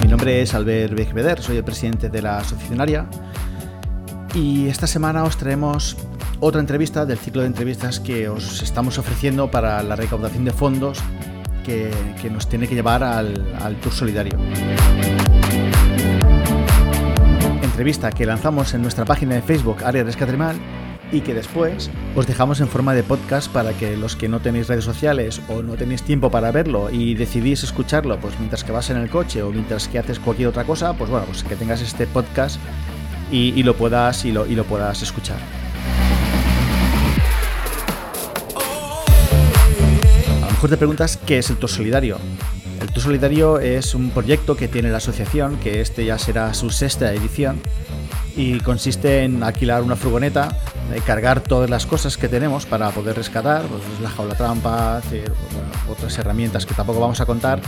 Mi nombre es Albert Bejveder, soy el presidente de la Asociación y esta semana os traemos otra entrevista del ciclo de entrevistas que os estamos ofreciendo para la recaudación de fondos que, nos tiene que llevar al, al Tour Solidario. Entrevista que lanzamos en nuestra página de Facebook Área Rescatrimal y que después os dejamos en forma de podcast para que los que no tenéis redes sociales o no tenéis tiempo para verlo y decidís escucharlo pues mientras que vas en el coche o mientras que haces cualquier otra cosa, pues bueno, pues que tengas este podcast y, lo puedas y lo, y lo puedas escuchar. A lo mejor te preguntas qué es el Tour Solidario. El Tour Solidario es un proyecto que tiene la asociación, que este ya será su sexta edición, y consiste en alquilar una furgoneta, eh, cargar todas las cosas que tenemos para poder rescatar, pues la jaula trampa, otras herramientas que tampoco vamos a contar,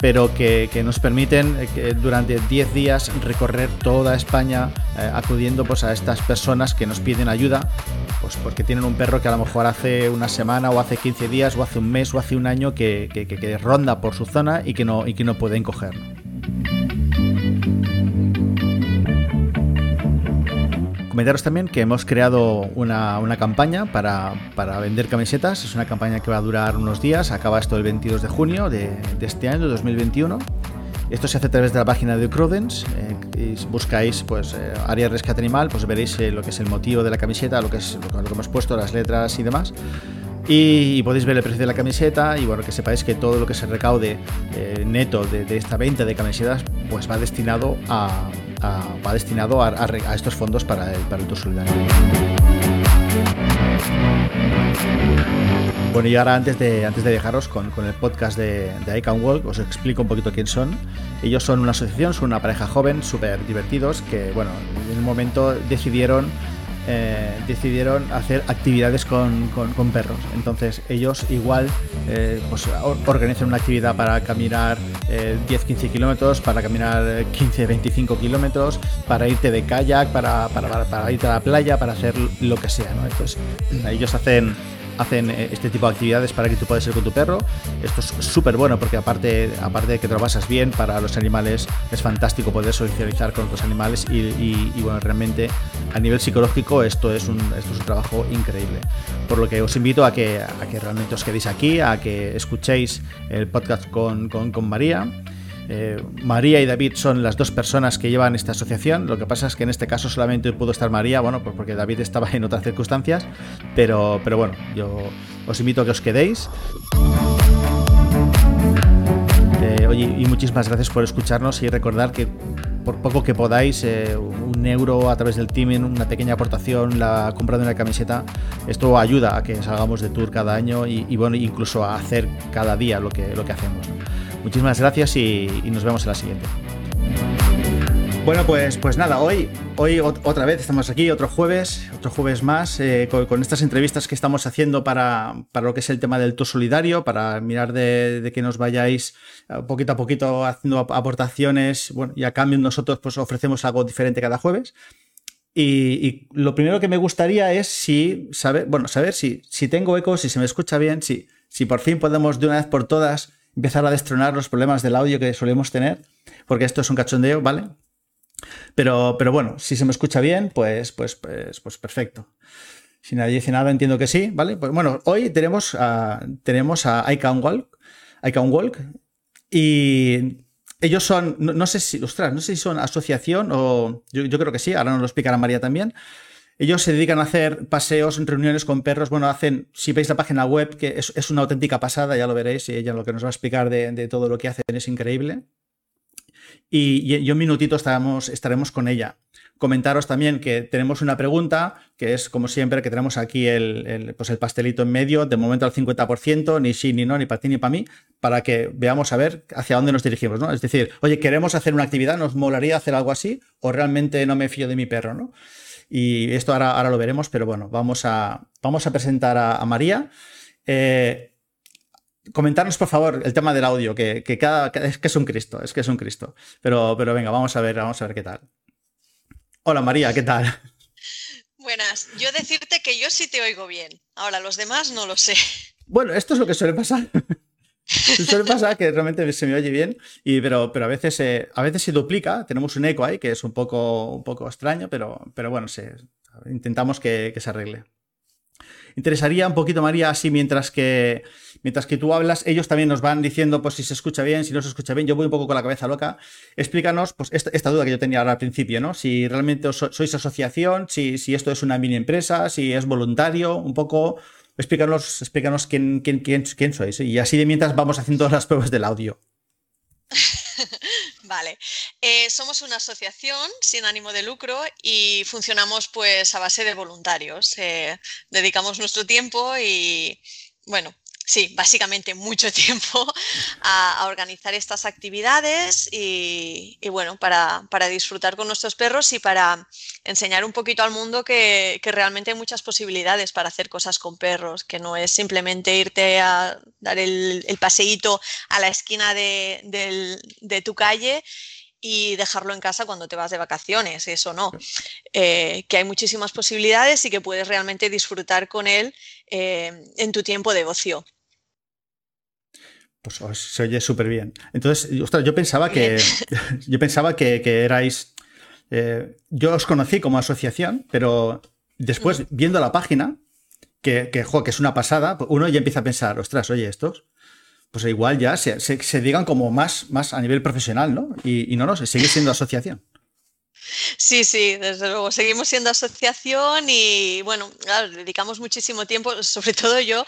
pero que, nos permiten eh, durante 10 días recorrer toda España eh, acudiendo pues, a estas personas que nos piden ayuda, pues porque tienen un perro que a lo mejor hace una semana o hace 15 días o hace un mes o hace un año que, ronda por su zona y que no, y que no pueden cogerlo. Comentaros también que hemos creado una, campaña para, vender camisetas. Es una campaña que va a durar unos días. Acaba esto el 22 de junio de, este año, 2021. Esto se hace a través de la página de Crudence. Eh, buscáis pues, eh, área rescate animal, pues veréis eh, lo que es el motivo de la camiseta, lo que, es, lo que hemos puesto, las letras y demás. Y, podéis ver el precio de la camiseta y bueno, que sepáis que todo lo que se recaude neto de, de, esta venta de camisetas pues va destinado a, va destinado a, estos fondos para el, para el Solidario. Bueno, y ahora antes de, antes de dejaros con, el podcast de, de I Can Walk, os explico un poquito quién son. Ellos son una asociación, son una pareja joven, súper divertidos, que bueno, en un momento decidieron eh, decidieron hacer actividades con, perros. Entonces ellos igual eh, pues, organizan una actividad para caminar 10-15 eh, kilómetros, para caminar 15-25 kilómetros, para irte de kayak, para, para, irte a la playa, para hacer lo que sea. ¿no? Entonces ellos hacen hacen eh, este tipo de actividades para que tú puedas ir con tu perro. Esto es súper bueno porque aparte, aparte de que te lo pasas bien, para los animales es fantástico poder socializar con otros animales y, bueno, realmente a nivel psicológico esto es, un, esto es un trabajo increíble. Por lo que os invito a que, a que realmente os quedéis aquí, a que escuchéis el podcast con, con, con María. Eh, María y David son las dos personas que llevan esta asociación. Lo que pasa es que en este caso solamente pudo estar María, bueno, pues porque David estaba en otras circunstancias. Pero, pero bueno, yo os invito a que os quedéis. Eh, oye, y muchísimas gracias por escucharnos y recordar que por poco que podáis, eh, un euro a través del teaming, una pequeña aportación, la compra de una camiseta, esto ayuda a que salgamos de tour cada año y, bueno, incluso a hacer cada día lo que, lo que hacemos. Muchísimas gracias y, nos vemos en la siguiente. Bueno, pues, pues nada, hoy, hoy otra vez estamos aquí, otro jueves, otro jueves más, eh, con, estas entrevistas que estamos haciendo para, para, lo que es el tema del tour solidario, para mirar de, que nos vayáis eh, poquito a poquito haciendo aportaciones, bueno, y a cambio nosotros pues ofrecemos algo diferente cada jueves. Y, lo primero que me gustaría es si saber, bueno, saber si, si tengo eco, si se me escucha bien, si, si por fin podemos de una vez por todas empezar a destronar los problemas del audio que solemos tener, porque esto es un cachondeo, ¿vale? Pero, pero bueno, si se me escucha bien, pues, pues, pues, pues perfecto. Si nadie dice nada, entiendo que sí, ¿vale? Pues bueno, hoy tenemos a, tenemos a I Can Walk, I Walk, y ellos son, no, sé si, ostras, no sé si son asociación o, yo, yo creo que sí, ahora nos lo explicará María también, ellos se dedican a hacer paseos, reuniones con perros. Bueno, hacen, si veis la página web, que es, una auténtica pasada, ya lo veréis, y ella lo que nos va a explicar de, todo lo que hacen es increíble. Y, y, un minutito estaremos, estaremos con ella. Comentaros también que tenemos una pregunta, que es como siempre, que tenemos aquí el, pues el pastelito en medio, de momento al 50%, ni sí, ni no, ni para ti, ni para mí, para que veamos a ver hacia dónde nos dirigimos, ¿no? Es decir, oye, queremos hacer una actividad, nos molaría hacer algo así, o realmente no me fío de mi perro, ¿no? Y esto ahora, ahora lo veremos, pero bueno, vamos a, vamos a presentar a, María. Eh, comentarnos, por favor, el tema del audio, que, cada, es que es un Cristo, es que es un Cristo. Pero, pero venga, vamos a ver, vamos a ver qué tal. Hola María, ¿qué tal? Buenas, yo decirte que yo sí te oigo bien. Ahora, los demás no lo sé. Bueno, esto es lo que suele pasar. Suele pasar que realmente se me oye bien, y, pero, pero a, veces, a veces se duplica, tenemos un eco ahí que es un poco, un poco extraño, pero, pero bueno, se, intentamos que, se arregle. Interesaría un poquito, María, así mientras que, mientras que tú hablas, ellos también nos van diciendo pues, si se escucha bien, si no se escucha bien. Yo voy un poco con la cabeza loca. Explícanos pues, esta, duda que yo tenía ahora al principio, ¿no? Si realmente sois asociación, si, si esto es una mini empresa, si es voluntario, un poco Explícanos, explícanos quién, quién, quién, quién sois. Y así de mientras vamos haciendo las pruebas del audio. Vale. Eh, somos una asociación sin ánimo de lucro y funcionamos pues a base de voluntarios. Eh, dedicamos nuestro tiempo y, bueno, sí, básicamente mucho tiempo a, organizar estas actividades y, bueno, para, disfrutar con nuestros perros y para enseñar un poquito al mundo que, realmente hay muchas posibilidades para hacer cosas con perros, que no es simplemente irte a dar el, paseíto a la esquina de, tu calle y dejarlo en casa cuando te vas de vacaciones, eso no. Eh, que hay muchísimas posibilidades y que puedes realmente disfrutar con él eh, en tu tiempo de ocio. Pues se oye súper bien. Entonces, ostras, yo pensaba que. yo pensaba que, erais. Eh, yo os conocí como asociación, pero después, viendo la página, que, que, que es una pasada, pues uno ya empieza a pensar, ostras, oye, estos. Pues igual ya se, se, digan como más, más a nivel profesional, ¿no? Y, y no, no, sigue siendo asociación. Sí, sí, desde luego. Seguimos siendo asociación y bueno, dedicamos muchísimo tiempo, sobre todo yo.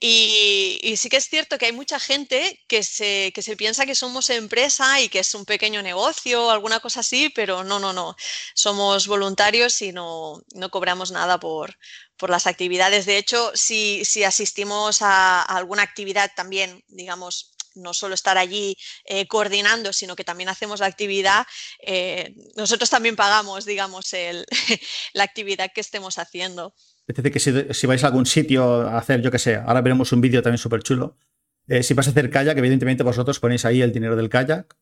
Y, sí que es cierto que hay mucha gente que se, que se piensa que somos empresa y que es un pequeño negocio o alguna cosa así, pero no, no, no. Somos voluntarios y no, no cobramos nada por, por las actividades. De hecho, si, si asistimos a alguna actividad también, digamos, no solo estar allí eh, coordinando, sino que también hacemos la actividad, eh, nosotros también pagamos, digamos, el, la actividad que estemos haciendo. Es decir, que si, vais a algún sitio a hacer, yo qué sé, ahora veremos un vídeo también súper chulo. Eh, si vas a hacer kayak, evidentemente vosotros ponéis ahí el dinero del kayak.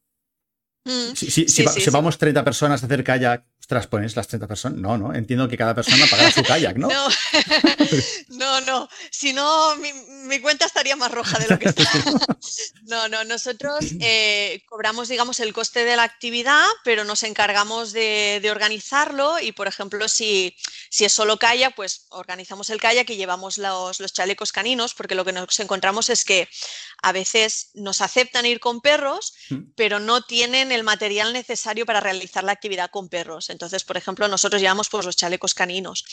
Mm, si, vamos 30 personas a hacer kayak, Ostras, pones las 30 personas. No, no, entiendo que cada persona pagará su kayak, ¿no? No, no, Si no, mi, cuenta estaría más roja de lo que está. No, no, nosotros eh, cobramos, digamos, el coste de la actividad, pero nos encargamos de, organizarlo y, por ejemplo, si, si, es solo kayak, pues organizamos el kayak y llevamos los, los chalecos caninos, porque lo que nos encontramos es que a veces nos aceptan ir con perros, mm. pero no tienen el material necesario para realizar la actividad con perros. Entonces, por ejemplo, nosotros llevamos pues, los chalecos caninos.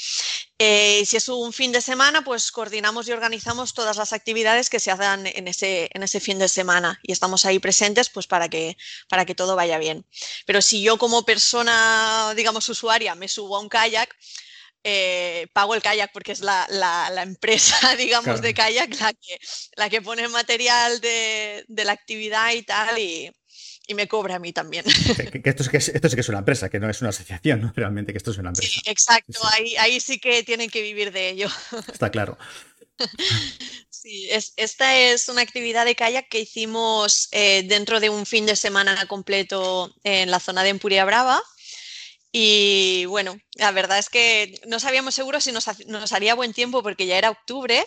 Eh, si es un fin de semana, pues coordinamos y organizamos todas las actividades que se hacen en ese, en ese fin de semana y estamos ahí presentes pues, para, que, para que todo vaya bien. Pero si yo como persona, digamos, usuaria, me subo a un kayak, eh, pago el kayak porque es la, empresa, digamos, de kayak la que, la que pone material de, de, la actividad y tal, y, y me cobra a mí también. Que, esto, es, que esto sí que es una empresa, que no es una asociación, realmente, que esto es una empresa. Sí, exacto, Ahí, ahí sí que tienen que vivir de ello. Está claro. Sí, es, esta es una actividad de kayak que hicimos eh, dentro de un fin de semana completo en la zona de Empuria Brava. Y bueno, la verdad es que no sabíamos seguro si nos, nos haría buen tiempo porque ya era octubre,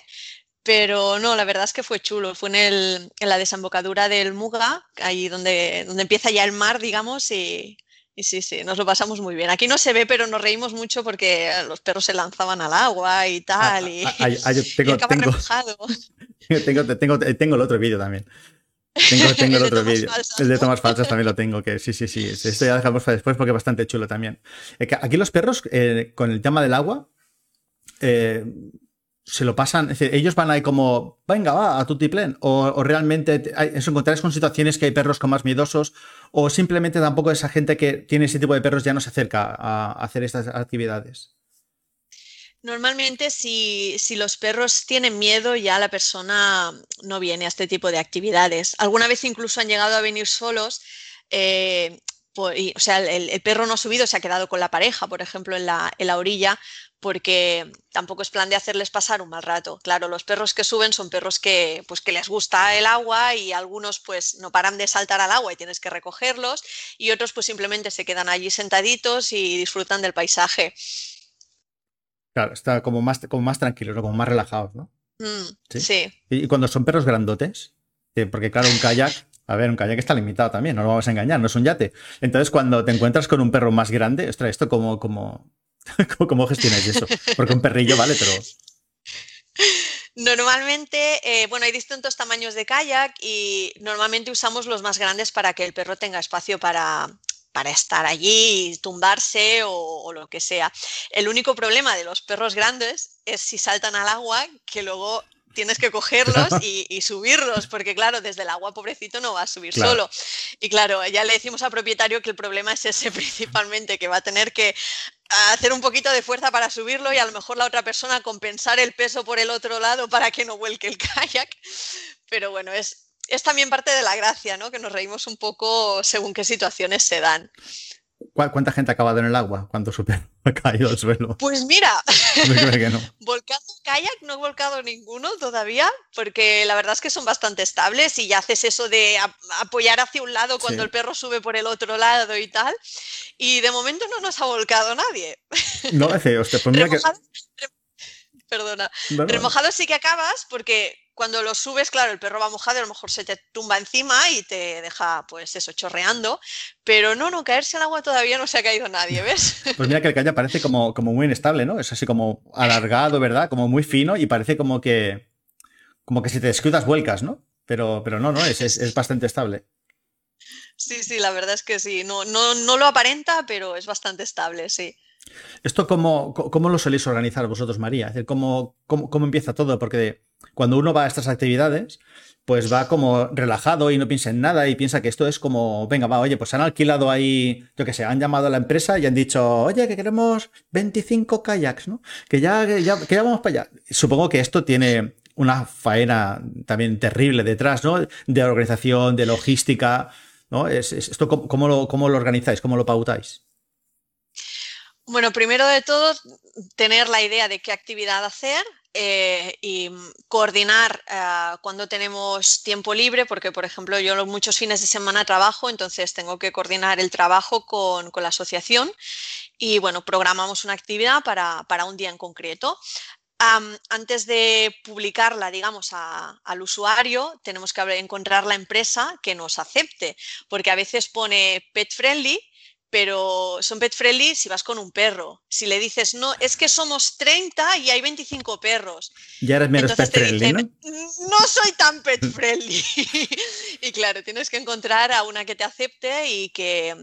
pero no, la verdad es que fue chulo. Fue en, el, en la desembocadura del Muga, ahí donde, donde empieza ya el mar, digamos, y, sí, sí, nos lo pasamos muy bien. Aquí no se ve, pero nos reímos mucho porque los perros se lanzaban al agua y tal. y, tengo, tengo, tengo, el otro vídeo también. Tengo, tengo el, otro vídeo. El de tomas falsas también lo tengo, que sí, sí, sí. Esto ya dejamos para después porque es bastante chulo también. Aquí los perros, eh, con el tema del agua, eh, se lo pasan, es decir, ellos van ahí como, venga, va, a tu tiplén, o, realmente os encontráis con situaciones que hay perros con más miedosos, o simplemente tampoco esa gente que tiene ese tipo de perros ya no se acerca a, hacer estas actividades. Normalmente si, los perros tienen miedo ya la persona no viene a este tipo de actividades. Alguna vez incluso han llegado a venir solos. Eh, o sea, el, perro no ha subido, se ha quedado con la pareja, por ejemplo, en la, en la orilla, porque tampoco es plan de hacerles pasar un mal rato. Claro, los perros que suben son perros que, pues, que les gusta el agua y algunos pues no paran de saltar al agua y tienes que recogerlos y otros pues simplemente se quedan allí sentaditos y disfrutan del paisaje. Claro, está como más, como más tranquilos, como más relajados, ¿no? Mm, sí. ¿Y cuando son perros grandotes? Porque claro, un kayak, a ver, un kayak está limitado también, no lo vamos a engañar, no es un yate. Entonces, cuando te encuentras con un perro más grande, ostras, esto como, como, ¿cómo gestionáis eso? Porque un perrillo, vale, pero... Normalmente, eh, bueno, hay distintos tamaños de kayak y normalmente usamos los más grandes para que el perro tenga espacio para, para estar allí, tumbarse o, lo que sea. El único problema de los perros grandes es si saltan al agua, que luego tienes que cogerlos y, subirlos, porque claro, desde el agua, pobrecito, no va a subir solo. Y claro, ya le decimos al propietario que el problema es ese principalmente, que va a tener que hacer un poquito de fuerza para subirlo y a lo mejor la otra persona compensar el peso por el otro lado para que no vuelque el kayak. Pero bueno, es, es también parte de la gracia, ¿no? Que nos reímos un poco según qué situaciones se dan. ¿Cuánta gente ha acabado en el agua cuando su ha caído al suelo? Pues mira, volcando kayak no he volcado ninguno todavía, porque la verdad es que son bastante estables y ya haces eso de apoyar hacia un lado cuando el perro sube por el otro lado y tal. Y de momento no nos ha volcado nadie. No, hace, usted, pues mira que... Perdona. Remojado sí que acabas porque cuando lo subes, claro, el perro va mojado y a lo mejor se te tumba encima y te deja, pues eso, chorreando. Pero no, no, caerse al agua todavía no se ha caído nadie, ¿ves? Pues mira que el kayak parece como, como muy inestable, ¿no? Es así como alargado, ¿verdad? Como muy fino y parece como que, como que si te descuidas vuelcas, ¿no? Pero, pero no, no, es, es, bastante estable. Sí, sí, la verdad es que sí. No, no, no lo aparenta, pero es bastante estable, sí. ¿Esto cómo, cómo lo soléis organizar vosotros, María? Es decir, ¿cómo, cómo, cómo empieza todo? Porque cuando uno va a estas actividades, pues va como relajado y no piensa en nada y piensa que esto es como, venga, va, oye, pues han alquilado ahí, yo qué sé, han llamado a la empresa y han dicho, oye, que queremos 25 kayaks, ¿no? Que ya, que ya, vamos para allá. Supongo que esto tiene una faena también terrible detrás, ¿no? De organización, de logística, ¿no? Es, ¿Esto cómo, lo, cómo lo organizáis, cómo lo pautáis? Bueno, primero de todo, tener la idea de qué actividad hacer, eh, y coordinar eh, cuando tenemos tiempo libre, porque por ejemplo yo muchos fines de semana trabajo, entonces tengo que coordinar el trabajo con, la asociación y bueno, programamos una actividad para, un día en concreto. antes de publicarla, digamos, al usuario, tenemos que encontrar la empresa que nos acepte, porque a veces pone pet friendly, pero son pet friendly si vas con un perro. Si le dices, no, es que somos 30 y hay 25 perros. Ya eres menos pet friendly, ¿no? No soy tan pet friendly. y claro, tienes que encontrar a una que te acepte y que,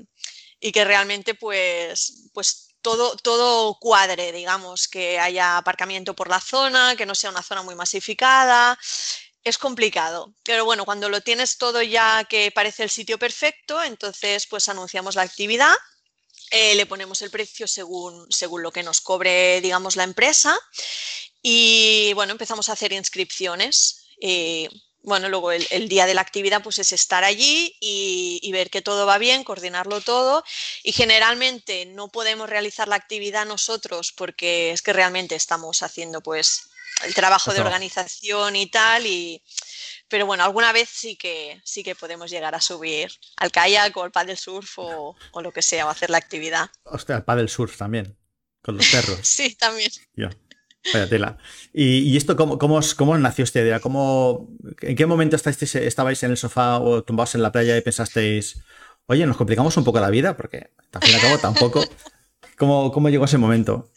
y que realmente pues, pues todo, todo cuadre, digamos, que haya aparcamiento por la zona, que no sea una zona muy masificada, es complicado, pero bueno, cuando lo tienes todo ya que parece el sitio perfecto, entonces pues anunciamos la actividad, eh, le ponemos el precio según, según lo que nos cobre, digamos, la empresa y bueno, empezamos a hacer inscripciones. Y, bueno, luego el, día de la actividad pues es estar allí y, y, ver que todo va bien, coordinarlo todo y generalmente no podemos realizar la actividad nosotros porque es que realmente estamos haciendo pues el trabajo de organización y tal. Y, pero bueno, alguna vez sí que, sí que podemos llegar a subir al kayak o al paddle surf o, o lo que sea, o hacer la actividad. Hostia, al paddle surf también, con los perros. sí, también. Ya. Vaya tela. ¿Y, esto cómo, cómo, cómo, nació esta idea? ¿Cómo, ¿En qué momento estáis, estabais en el sofá o tumbados en la playa y pensasteis, oye, nos complicamos un poco la vida? Porque al fin y al cabo tampoco. ¿Cómo, cómo llegó ese momento?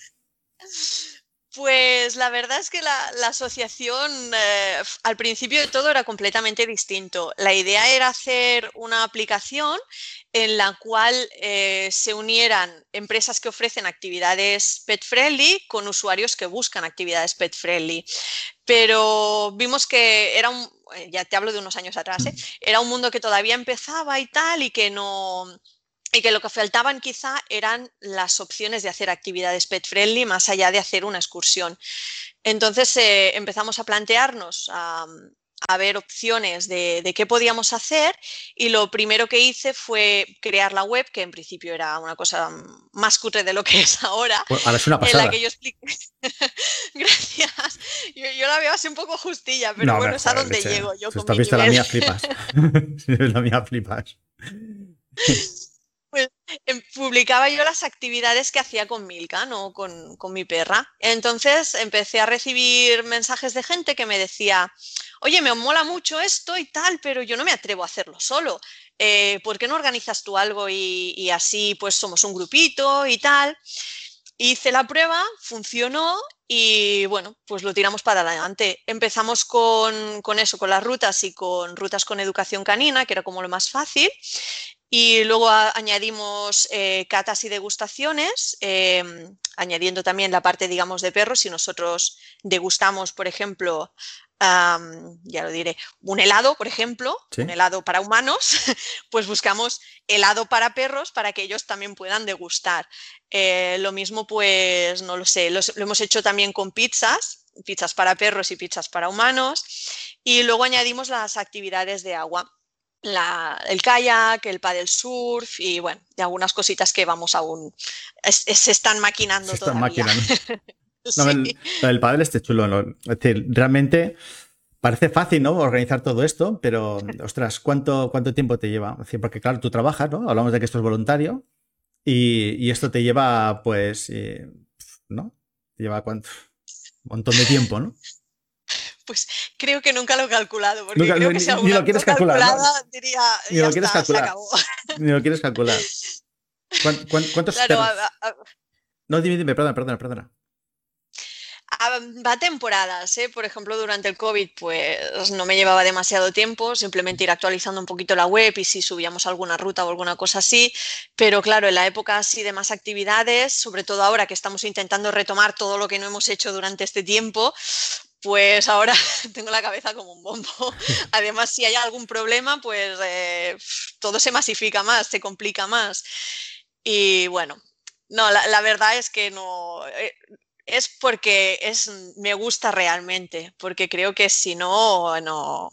Pues la verdad es que la, asociación eh, al principio de todo era completamente distinto. La idea era hacer una aplicación en la cual eh, se unieran empresas que ofrecen actividades pet friendly con usuarios que buscan actividades pet friendly. Pero vimos que era un, eh, ya te hablo de unos años atrás, era un mundo que todavía empezaba y tal y que no y que lo que faltaban quizá eran las opciones de hacer actividades pet friendly más allá de hacer una excursión. Entonces eh, empezamos a plantearnos a, ver opciones de, qué podíamos hacer y lo primero que hice fue crear la web, que en principio era una cosa más cutre de lo que es ahora. Ahora es una pasada. En la que yo Gracias. Yo, la veo así un poco justilla, pero bueno, es a donde llego yo. Si con la mía, flipas. la mía, flipas. Em, publicaba yo las actividades que hacía con Milka, ¿no? Con, con, mi perra. Entonces empecé a recibir mensajes de gente que me decía, oye, me mola mucho esto y tal, pero yo no me atrevo a hacerlo solo. Eh, ¿Por qué no organizas tú algo y, y así pues somos un grupito y tal? Hice la prueba, funcionó y bueno, pues lo tiramos para adelante. Empezamos con, con, eso, con las rutas y con rutas con educación canina, que era como lo más fácil. Y luego a, añadimos eh, catas y degustaciones, eh, añadiendo también la parte, digamos, de perros. Si nosotros degustamos, por ejemplo, Um, ya lo diré, un helado, por ejemplo, ¿Sí? un helado para humanos, pues buscamos helado para perros para que ellos también puedan degustar. Eh, lo mismo, pues, no lo sé, los, lo hemos hecho también con pizzas, pizzas para perros y pizzas para humanos, y luego añadimos las actividades de agua. La, el kayak, el paddle surf y bueno, de algunas cositas que vamos aún, es, es, se están maquinando se están todavía. Maquinando. No, el, el padre este chulo. ¿no? Es decir, realmente parece fácil, ¿no? Organizar todo esto, pero, ostras, ¿cuánto, cuánto tiempo te lleva? Porque, claro, tú trabajas, ¿no? Hablamos de que esto es voluntario y, y esto te lleva, pues, eh, ¿no? Te lleva cuánto? Un montón de tiempo, ¿no? Pues creo que nunca lo he calculado, porque nunca, creo que si ni lo quieres calcular, ¿no? diría, ni lo quieres está, calcular. Ni lo quieres calcular. ¿Cuántos claro, a, a... No, dime, dime, perdona, perdona, perdona. Ah, va a temporadas, ¿eh? por ejemplo, durante el COVID pues no me llevaba demasiado tiempo, simplemente ir actualizando un poquito la web y si subíamos alguna ruta o alguna cosa así, pero claro, en la época así de más actividades, sobre todo ahora que estamos intentando retomar todo lo que no hemos hecho durante este tiempo, pues ahora tengo la cabeza como un bombo. Además, si hay algún problema, pues eh, todo se masifica más, se complica más. Y bueno, no, la, la verdad es que no... Eh, es porque es, me gusta realmente, porque creo que si no, no,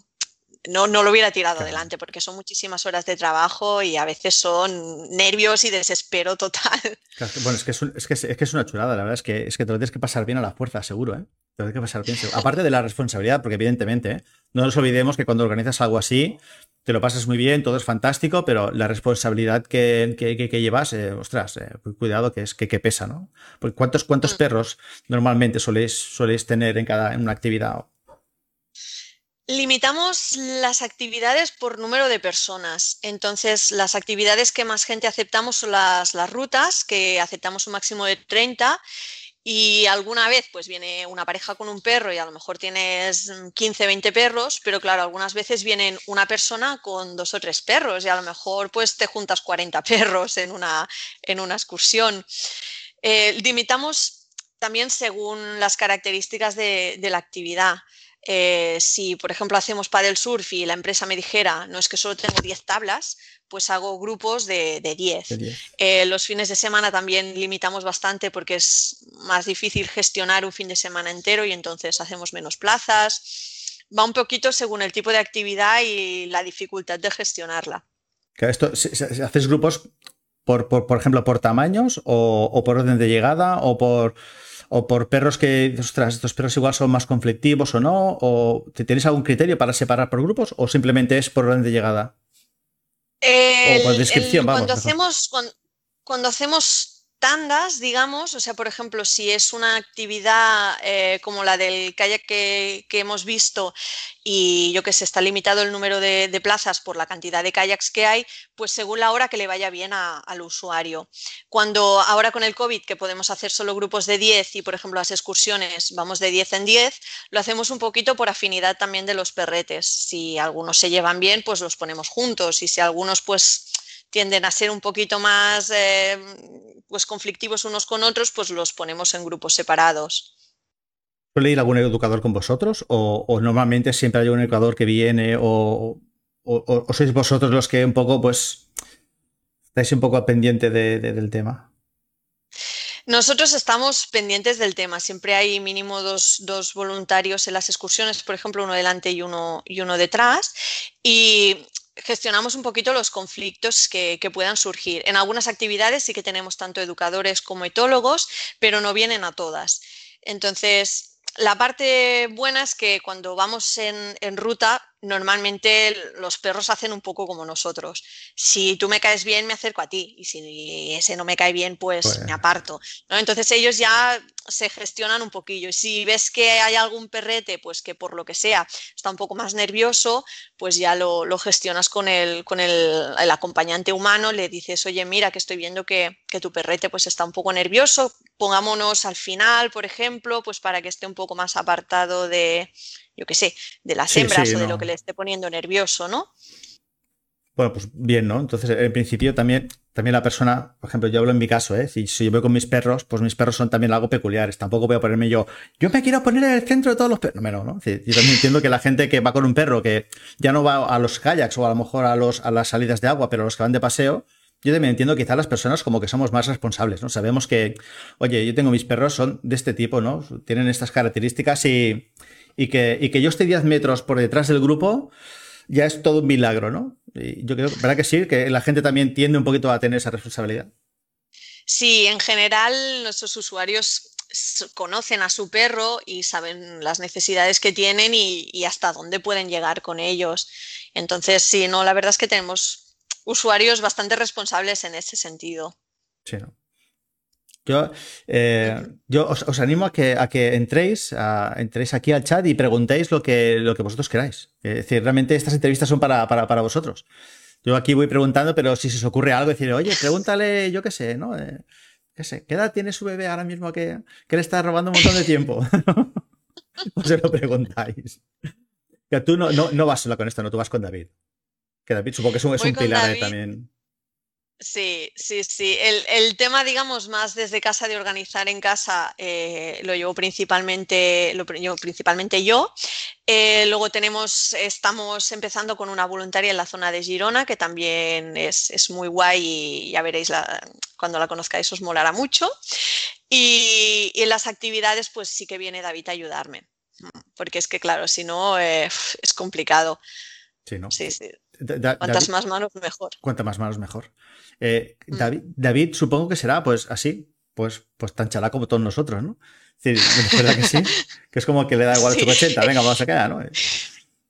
no, no lo hubiera tirado claro. adelante, porque son muchísimas horas de trabajo y a veces son nervios y desespero total. Claro, bueno, es que es, un, es, que es, es, que es una chulada, la verdad es que, es que te lo tienes que pasar bien a la fuerza, seguro, ¿eh? Que pasar. Aparte de la responsabilidad, porque evidentemente, ¿eh? no nos olvidemos que cuando organizas algo así, te lo pasas muy bien, todo es fantástico, pero la responsabilidad que, que, que, que llevas, eh, ostras, eh, cuidado que es que, pesa, ¿no? Porque ¿cuántos, cuántos mm. perros normalmente soléis, soléis tener en cada en una actividad? Limitamos las actividades por número de personas. Entonces, las actividades que más gente aceptamos son las, las rutas, que aceptamos un máximo de 30 y alguna vez pues viene una pareja con un perro y a lo mejor tienes 15, 20 perros, pero claro, algunas veces vienen una persona con dos o tres perros y a lo mejor pues te juntas 40 perros en una, en una excursión. Eh, limitamos también según las características de la actividad. Eh, si, por ejemplo, hacemos paddle surf y la empresa me dijera, no es que solo tengo 10 tablas, pues hago grupos de, de 10. De 10. Eh, los fines de semana también limitamos bastante porque es más difícil gestionar un fin de semana entero y entonces hacemos menos plazas. Va un poquito según el tipo de actividad y la dificultad de gestionarla. Esto, ¿Haces grupos, por, por, por ejemplo, por tamaños o, o por orden de llegada o por o por perros que, ostras, estos perros igual son más conflictivos o no, o ¿tenéis algún criterio para separar por grupos o simplemente es por orden de llegada? El, o por descripción, el, vamos. Cuando hacemos, cuando, cuando hacemos tandas, digamos, o sea, por ejemplo, si es una actividad eh, como la del kayak que, hemos visto y yo que sé, está limitado el número de, plazas por la cantidad de kayaks que hay, pues según la hora que le vaya bien al usuario. Cuando ahora con el COVID, que podemos hacer solo grupos de 10 y, por ejemplo, las excursiones vamos de 10 en 10, lo hacemos un poquito por afinidad también de los perretes. Si algunos se llevan bien, pues los ponemos juntos y si algunos pues tienden a ser un poquito más eh, pues conflictivos unos con otros, pues los ponemos en grupos separados. ¿Suele ir algún educador con vosotros? ¿O, o normalmente siempre hay un educador que viene? O, o, o, sois vosotros los que un poco, pues, estáis un poco pendiente de, de, del tema? Nosotros estamos pendientes del tema. Siempre hay mínimo dos, dos, voluntarios en las excursiones, por ejemplo, uno delante y uno, y uno detrás. Y gestionamos un poquito los conflictos que, puedan surgir. En algunas actividades sí que tenemos tanto educadores como etólogos, pero no vienen a todas. Entonces, la parte buena es que cuando vamos en ruta normalmente los perros hacen un poco como nosotros. Si tú me caes bien, me acerco a ti. Y si ese no me cae bien, pues, me pues aparto. Entonces ellos ya se gestionan un poquillo. Y si ves que hay algún perrete, pues que por lo que sea está un poco más nervioso, pues ya lo, gestionas con, el, con el, acompañante humano. Le dices, oye, mira, que estoy viendo que, que tu perrete pues está un poco nervioso. Pongámonos al final, por ejemplo, pues para que esté un poco más apartado de yo qué sé, de las hembras o de lo que le esté poniendo nervioso, ¿no? Bueno, pues bien, ¿no? Entonces, en principio también, también la persona, por ejemplo, yo hablo en mi caso, ¿eh? Si, yo voy con mis perros, pues mis perros son también algo peculiares. Tampoco voy a ponerme yo, yo me quiero poner en el centro de todos los perros. No, no, ¿no? yo también entiendo que la gente que va con un perro, que ya no va a los kayaks o a lo mejor a, los, a las salidas de agua, pero los que van de paseo, yo también entiendo quizá las personas como que somos más responsables, ¿no? Sabemos que, oye, yo tengo mis perros, son de este tipo, ¿no? Tienen estas características y, y que, y que yo esté 10 metros por detrás del grupo, ya es todo un milagro, ¿no? Y yo creo, ¿verdad que sí? Que la gente también tiende un poquito a tener esa responsabilidad. Sí, en general nuestros usuarios conocen a su perro y saben las necesidades que tienen y, y, hasta dónde pueden llegar con ellos. Entonces, sí, no, la verdad es que tenemos usuarios bastante responsables en ese sentido. Sí, ¿no? Yo, eh, yo os, animo a que, a que entréis, a, entréis aquí al chat y preguntéis lo que, lo que vosotros queráis. Es decir, realmente estas entrevistas son para, para, vosotros. Yo aquí voy preguntando, pero si se os ocurre algo, decir, oye, pregúntale, yo qué sé, ¿no? Eh, ¿Qué sé? ¿Qué edad tiene su bebé ahora mismo que, que le está robando un montón de tiempo? os se lo preguntáis. Que tú no, no, no vas sola con esto, no, tú vas con David. Que David supongo que es un, es un pilar también. Sí, sí, sí. El, tema, digamos, más desde casa de organizar en casa, eh, lo llevo principalmente, lo principalmente yo. Eh, luego tenemos, estamos empezando con una voluntaria en la zona de Girona, que también es, muy guay y ya veréis cuando la conozcáis os molará mucho. Y, en las actividades, pues sí que viene David a ayudarme, porque es que, claro, si no, eh, es complicado. Sí, ¿no? Sí, sí. Cuantas más manos, mejor. Cuantas más manos, mejor. Eh, mm. David, supongo que será pues así, pues, pues tan chalá como todos nosotros, ¿no? Es ¿verdad que sí? Que es como que le da igual sí. 80, venga, vamos a quedar, ¿no?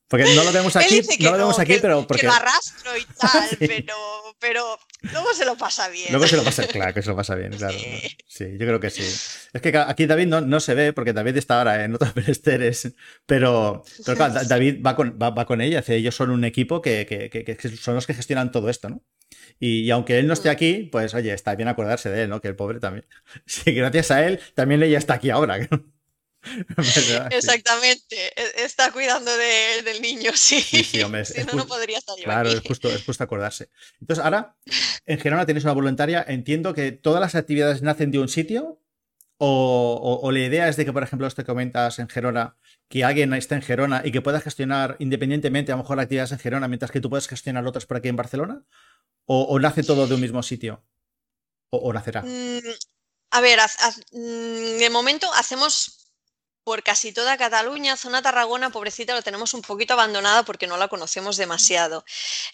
Porque no lo vemos aquí, no lo vemos aquí, pero porque... Que lo arrastro y tal, pero, pero luego se lo pasa bien. Luego se lo pasa, claro, que se lo pasa bien, claro. Sí, yo creo que sí. Es que aquí David no, no se ve, porque David está ahora en otros menesteres, pero, pero claro, David va con, va, con ella, ellos son un equipo que, que, que, son los que gestionan todo esto, ¿no? Y, aunque él no esté aquí, pues oye, está bien acordarse de él, ¿no? Que el pobre también. Sí, gracias a él, también ella está aquí ahora. Exactamente, e, está cuidando del niño, sí. si no, no podría estar yo Claro, Es, justo, es justo acordarse. Entonces, ahora, en Gerona tienes una voluntaria. Entiendo que todas las actividades nacen de un sitio. O, la idea es de que, por ejemplo, esto que comentas en Gerona, que alguien esté en Gerona y que pueda gestionar independientemente, a lo mejor, actividades en Gerona, mientras que tú puedes gestionar otras por aquí en Barcelona. ¿O, nace todo de un mismo sitio? ¿O, nacerá? Mm, a ver, mm, de momento hacemos por casi toda Cataluña, zona Tarragona, pobrecita, lo tenemos un poquito abandonada porque no la conocemos demasiado.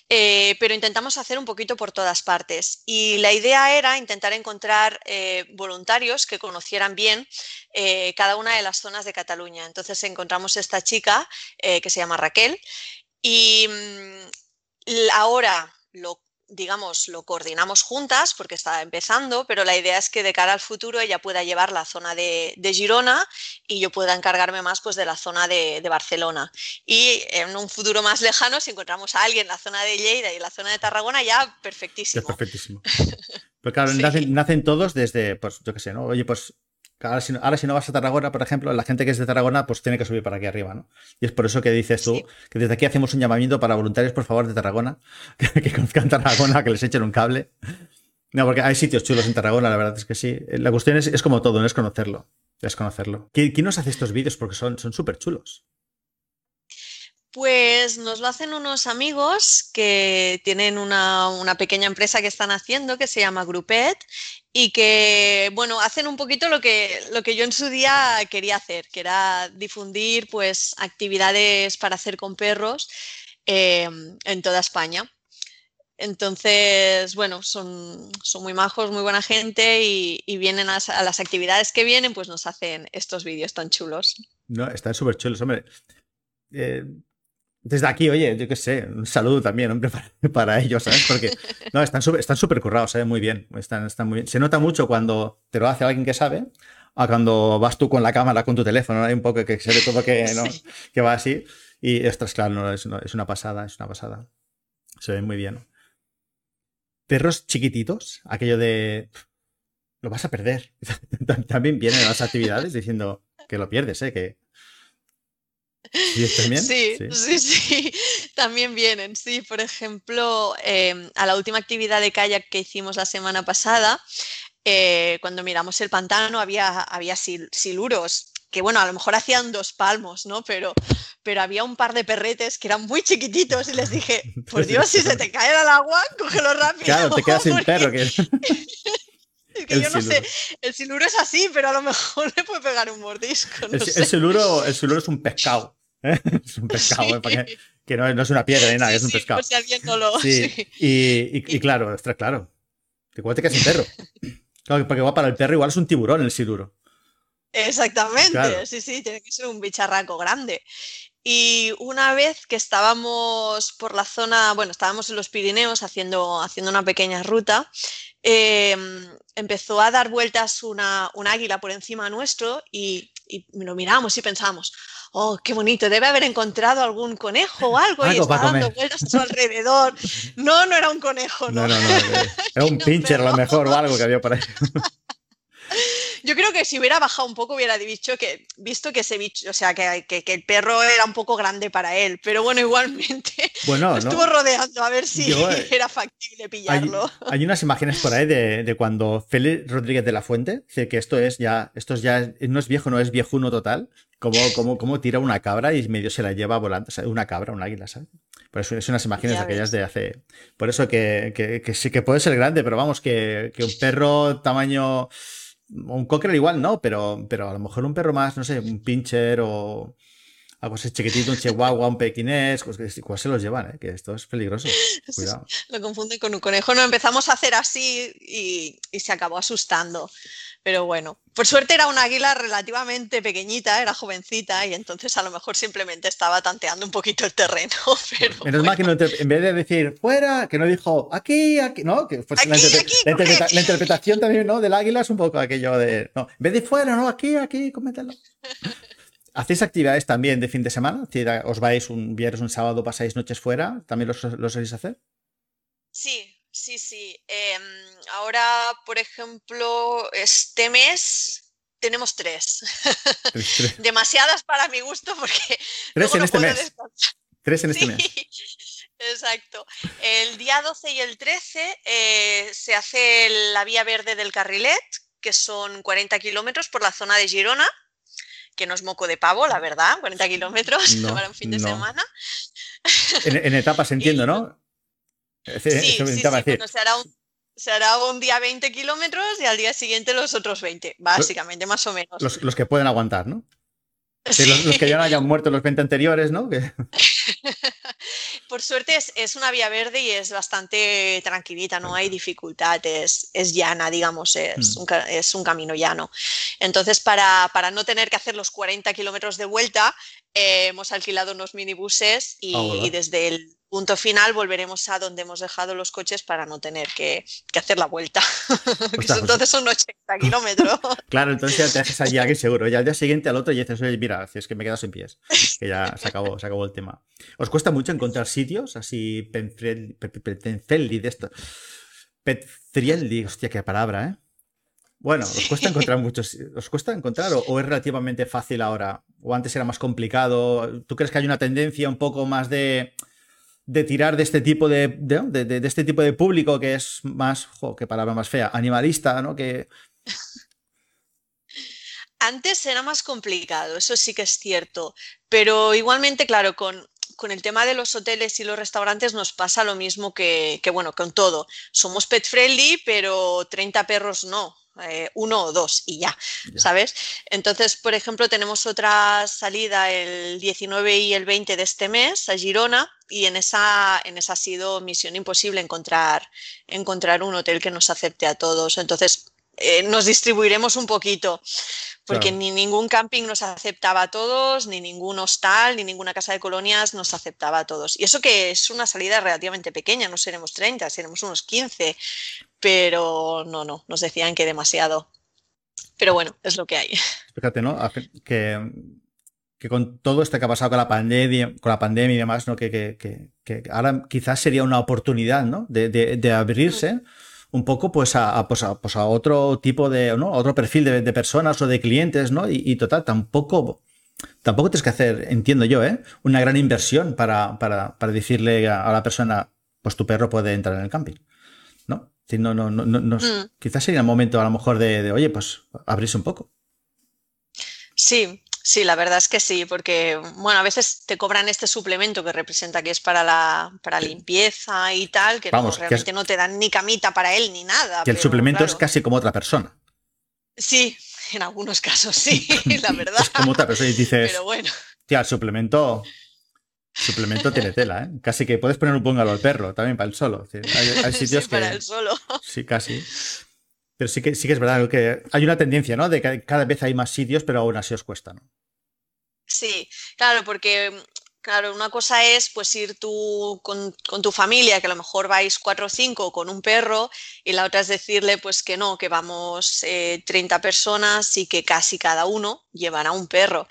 Eh, pero intentamos hacer un poquito por todas partes. Y la idea era intentar encontrar eh, voluntarios que conocieran bien eh, cada una de las zonas de Cataluña. Entonces encontramos esta chica que se llama Raquel y mm, ahora lo digamos, lo coordinamos juntas porque está empezando, pero la idea es que de cara al futuro ella pueda llevar la zona de, Girona y yo pueda encargarme más pues, de la zona de, Barcelona. Y en un futuro más lejano, si encontramos a alguien en la zona de Lleida y en la zona de Tarragona, ya perfectísimo. perfectísimo. Pero claro, nacen, nacen, todos desde, pues yo qué sé, ¿no? Oye, pues Ahora si, no, vas a Tarragona, por ejemplo, la gente que es de Tarragona, pues tiene que subir para aquí arriba, ¿no? Y es por eso que dices tú que desde aquí hacemos un llamamiento para voluntarios, por favor, de Tarragona, que, conozcan Tarragona, que les echen un cable. No, porque hay sitios chulos en Tarragona, la verdad es que sí. La cuestión es, como todo, no es conocerlo. Es conocerlo. ¿Quién, nos hace estos vídeos? Porque son súper chulos. Pues nos lo hacen unos amigos que tienen una, pequeña empresa que están haciendo que se llama Grupet y que, bueno, hacen un poquito lo que, lo que yo en su día quería hacer, que era difundir pues actividades para hacer con perros em, en toda España. Entonces, bueno, son, son muy majos, muy buena gente y, vienen a, las actividades que vienen, pues nos hacen estos vídeos tan chulos. No, están súper chulos, hombre. Eh, desde aquí, oye, yo qué sé, un saludo también, hombre, para, ellos, ¿sabes? Porque no, están súper están super currados, ¿sabes? Muy bien, están, están muy bien. Se nota mucho cuando te lo hace alguien que sabe, a cuando vas tú con la cámara, con tu teléfono, hay un poco que se ve todo que, ¿no? que va así. Y ostras, claro, no, es, es una pasada, es una pasada. Se ve muy bien. Perros chiquititos, aquello de lo vas a perder. También vienen las actividades diciendo que lo pierdes, ¿eh? Que... ¿Sí, sí, sí, también vienen. Sí, por ejemplo, em, a la última actividad de kayak que hicimos la semana pasada, eh, cuando miramos el pantano había, había siluros que bueno, a lo mejor hacían dos palmos, ¿no? Pero, pero había un par de perretes que eran muy chiquititos y les dije, por Dios, si se te cae al agua, cógelo rápido. Claro, te quedas sin perro. Que... que yo no sé, el siluro es así, pero a lo mejor le puede pegar un mordisco. el, siluro, el siluro es un pescado. Es un pescado, ¿eh? que, no, no, es una piedra ni nada, es un pescado. Sí. Y, y, claro, está claro. Te quedas sin perro. Claro, porque va para el perro, igual es un tiburón el siluro. Exactamente, sí, sí, tiene que ser un bicharraco grande. Y una vez que estábamos por la zona, bueno, estábamos en los Pirineos haciendo, haciendo una pequeña ruta, em, empezó a dar vueltas una, un águila por encima nuestro y, y lo miramos y pensamos, oh, qué bonito, debe haber encontrado algún conejo o algo, y está dando vueltas a su alrededor. No, no era un conejo, no. No, no, no, era un pincher a lo mejor o algo que había por ahí. Yo creo que si hubiera bajado un poco hubiera dicho que, visto que ese bicho, o sea, que, que, el perro era un poco grande para él, pero bueno, igualmente bueno, estuvo rodeando a ver si eh, era factible pillarlo. Hay, unas imágenes por ahí de, de, cuando Félix Rodríguez de la Fuente dice que esto es ya, esto es ya, no es viejo, no es viejuno total, como, como, como tira una cabra y medio se la lleva volando, una cabra, un águila, ¿sabes? Por eso es unas imágenes aquellas de hace. Por eso que, que, que, sí que puede ser grande, pero vamos, que, que un perro tamaño un cocker igual no, pero, pero a lo mejor un perro más, no sé, un pincher o algo así chiquitito, un chihuahua, un pequinés, pues, ¿cuál se los llevan? Eh? Que esto es peligroso. Cuidado. Lo confunde con un conejo. No, empezamos a hacer así y, y se acabó asustando. Pero bueno, por suerte era una águila relativamente pequeñita, era jovencita y entonces a lo mejor simplemente estaba tanteando un poquito el terreno. Pero Menos mal que no, en vez de decir fuera, que no dijo aquí, aquí, ¿no? Que aquí, la, la, interpretación también, ¿no? Del águila es un poco aquello de, no, en vez de fuera, no, aquí, aquí, cómetelo. ¿Hacéis actividades también de fin de semana? ¿Os vais un viernes, un sábado, pasáis noches fuera? ¿También los, los soléis hacer? Sí, Sí, sí. Em, ahora, por ejemplo, este mes tenemos tres. Demasiadas para mi gusto porque... Tres en este mes. Tres en este mes. Exacto. El día 12 y el 13 eh, se hace la vía verde del Carrilet, que son 40 kilómetros por la zona de Girona, que no es moco de pavo, la verdad, 40 kilómetros para un fin de semana. En, etapas entiendo, ¿no? Sí, sí, sí, se, hará un, día 20 kilómetros y al día siguiente los otros 20, básicamente, más o menos. Los, que pueden aguantar, ¿no? Los, que ya no hayan muerto los 20 anteriores, ¿no? Por suerte es, una vía verde y es bastante tranquilita, no hay dificultades, es, llana, digamos, es, mm. un, es un camino llano. Entonces, para, para, no tener que hacer los 40 kilómetros de vuelta, eh, hemos alquilado unos minibuses y, ah, y desde el punto final volveremos a donde hemos dejado los coches para no tener que, hacer la vuelta. entonces son 80 kilómetros. claro, entonces ya te haces allí aquí seguro. Y al día siguiente al otro y dices, oye, mira, es que me he quedado sin pies. Que ya se acabó, se acabó el tema. ¿Os cuesta mucho encontrar sitios así penfelli de esto? Hostia, qué palabra, ¿eh? Bueno, ¿os cuesta encontrar muchos? ¿Os cuesta encontrar o, es relativamente fácil ahora? ¿O antes era más complicado? ¿Tú crees que hay una tendencia un poco más de de tirar de este tipo de, de, este tipo de público que es más, jo, qué palabra más fea, animalista, ¿no? Que... Antes era más complicado, eso sí que es cierto, pero igualmente, claro, con, con el tema de los hoteles y los restaurantes nos pasa lo mismo que, que, bueno, con todo. Somos pet friendly, pero 30 perros no. Eh, uno o dos y ya, ¿sabes? Entonces, por ejemplo, tenemos otra salida el 19 y el 20 de este mes a Girona y en esa, en esa ha sido misión imposible encontrar, encontrar un hotel que nos acepte a todos. Entonces, eh, nos distribuiremos un poquito porque ni ningún camping nos aceptaba a todos, ni ningún hostal, ni ninguna casa de colonias nos aceptaba a todos. Y eso que es una salida relativamente pequeña, no seremos 30, seremos unos 15, pero no, no, nos decían que demasiado. Pero bueno, es lo que hay. Fíjate, ¿no? Que, que con todo esto que ha pasado con la pandemia, con la pandemia y demás, ¿no? Que, que, que ahora quizás sería una oportunidad, ¿no? De, de, de abrirse un poco pues a, pues a, pues a otro tipo de, ¿no? otro perfil de, personas o de clientes, ¿no? Y, total, tampoco, tampoco tienes que hacer, entiendo yo, ¿eh? Una gran inversión para, para, para decirle a, la persona, pues tu perro puede entrar en el camping, ¿no? no, no, no, no mm. Quizás sería el momento a lo mejor de, de, oye, pues abrirse un poco. Sí, Sí, la verdad es que sí, porque bueno, a veces te cobran este suplemento que representa que es para la para limpieza y tal, que realmente no te dan ni camita para él ni nada. Que el suplemento es casi como otra persona. Sí, en algunos casos sí, la verdad. es como otra persona y dices, pero bueno. Tía, el suplemento, suplemento tiene tela, ¿eh? Casi que puedes poner un póngalo al perro también para el solo. Hay, sitios sí, para el solo. Sí, casi. Pero sí que, sí que es verdad que hay una tendencia, ¿no? De que cada vez hay más sitios, pero aún así os cuesta, ¿no? Sí, claro, porque Claro, una cosa es pues ir tú con, tu familia, que a lo mejor vais cuatro o cinco con un perro, y la otra es decirle pues que no, que vamos 30 eh, personas y que casi cada uno llevará un perro.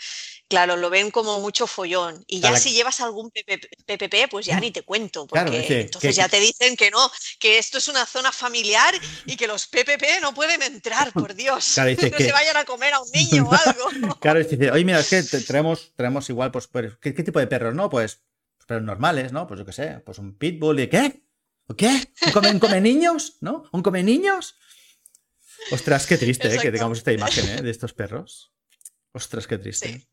Claro, lo ven como mucho follón. Y ya si llevas algún PPP, pues ya ni te cuento, porque entonces ya te dicen que no, que esto es una zona familiar y que los PPP no pueden entrar, por Dios. no se vayan a comer a un niño o algo. claro, dice, oye, mira, es que traemos, traemos igual, pues, ¿qué, tipo de perros, no? Pues, perros normales, ¿no? Pues yo qué sé, pues un pitbull y ¿qué? ¿O qué? ¿Un come, come niños? ¿No? ¿Un come niños? Ostras, qué triste, ¿eh? Que tengamos esta imagen, ¿eh? De estos perros. Ostras, qué triste.